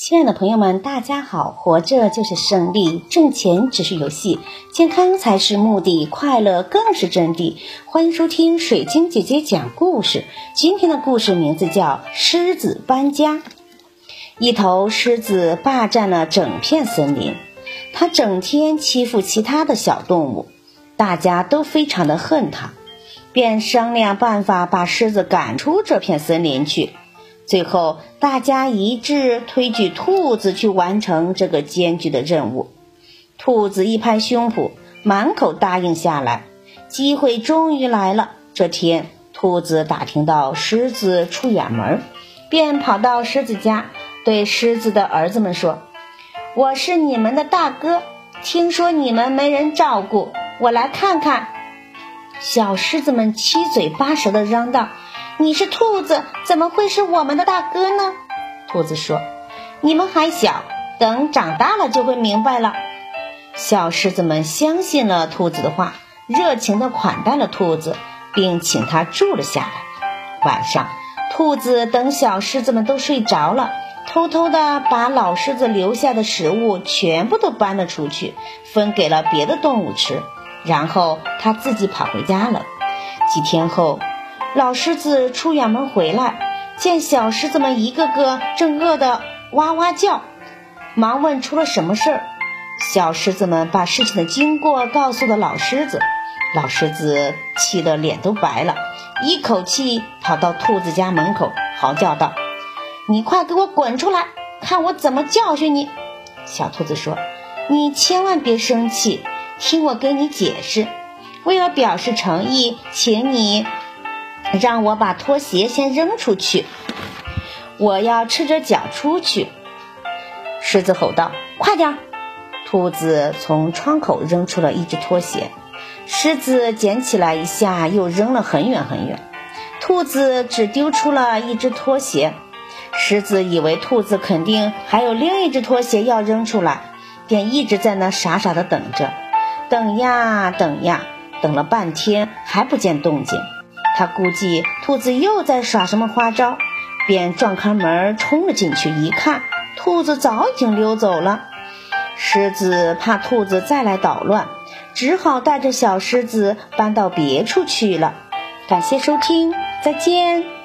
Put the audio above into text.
亲爱的朋友们，大家好！活着就是胜利，挣钱只是游戏，健康才是目的，快乐更是真谛。欢迎收听水晶姐姐讲故事。今天的故事名字叫《狮子搬家》。一头狮子霸占了整片森林，它整天欺负其他的小动物，大家都非常的恨它，便商量办法把狮子赶出这片森林去。最后，大家一致推举兔子去完成这个艰巨的任务。兔子一拍胸脯，满口答应下来。机会终于来了。这天，兔子打听到狮子出远门，便跑到狮子家，对狮子的儿子们说：“我是你们的大哥，听说你们没人照顾，我来看看。”小狮子们七嘴八舌地嚷道。你是兔子，怎么会是我们的大哥呢？兔子说：“你们还小，等长大了就会明白了。”小狮子们相信了兔子的话，热情地款待了兔子，并请他住了下来。晚上，兔子等小狮子们都睡着了，偷偷地把老狮子留下的食物全部都搬了出去，分给了别的动物吃，然后他自己跑回家了。几天后。老狮子出远门回来，见小狮子们一个个正饿得哇哇叫，忙问出了什么事儿。小狮子们把事情的经过告诉了老狮子，老狮子气得脸都白了，一口气跑到兔子家门口，嚎叫道：“你快给我滚出来，看我怎么教训你！”小兔子说：“你千万别生气，听我给你解释。为了表示诚意，请你。”让我把拖鞋先扔出去，我要赤着脚出去。狮子吼道：“快点！”兔子从窗口扔出了一只拖鞋，狮子捡起来一下，又扔了很远很远。兔子只丢出了一只拖鞋，狮子以为兔子肯定还有另一只拖鞋要扔出来，便一直在那傻傻的等着，等呀等呀，等了半天还不见动静。他估计兔子又在耍什么花招，便撞开门冲了进去。一看，兔子早已经溜走了。狮子怕兔子再来捣乱，只好带着小狮子搬到别处去了。感谢收听，再见。